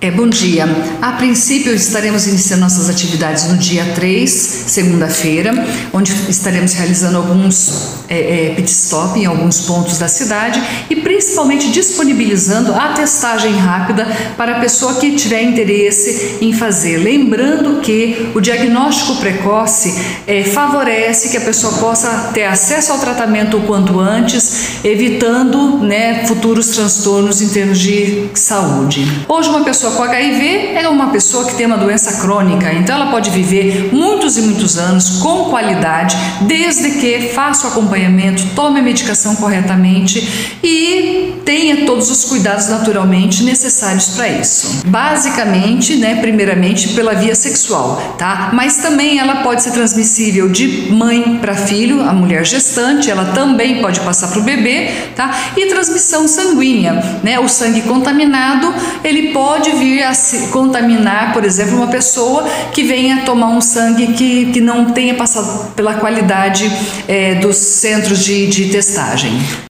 É, bom dia. A princípio, estaremos iniciando nossas atividades no dia 3, segunda-feira, onde estaremos realizando alguns é, é, pit stop em alguns pontos da cidade e principalmente disponibilizando a testagem rápida para a pessoa que tiver interesse em fazer. Lembrando que o diagnóstico precoce é, favorece que a pessoa possa ter acesso ao tratamento o quanto antes, evitando né, futuros transtornos em termos de saúde. Hoje, uma pessoa pessoa com HIV é uma pessoa que tem uma doença crônica, então ela pode viver muitos e muitos anos com qualidade, desde que faça o acompanhamento, tome a medicação corretamente e tenha todos os cuidados naturalmente necessários para isso. Basicamente, né, primeiramente pela via sexual, tá? Mas também ela pode ser transmissível de mãe para filho, a mulher gestante, ela também pode passar para o bebê, tá? E transmissão sanguínea, né? O sangue contaminado, ele pode vir a se contaminar, por exemplo, uma pessoa que venha tomar um sangue que, que não tenha passado pela qualidade é, dos centros de, de testagem.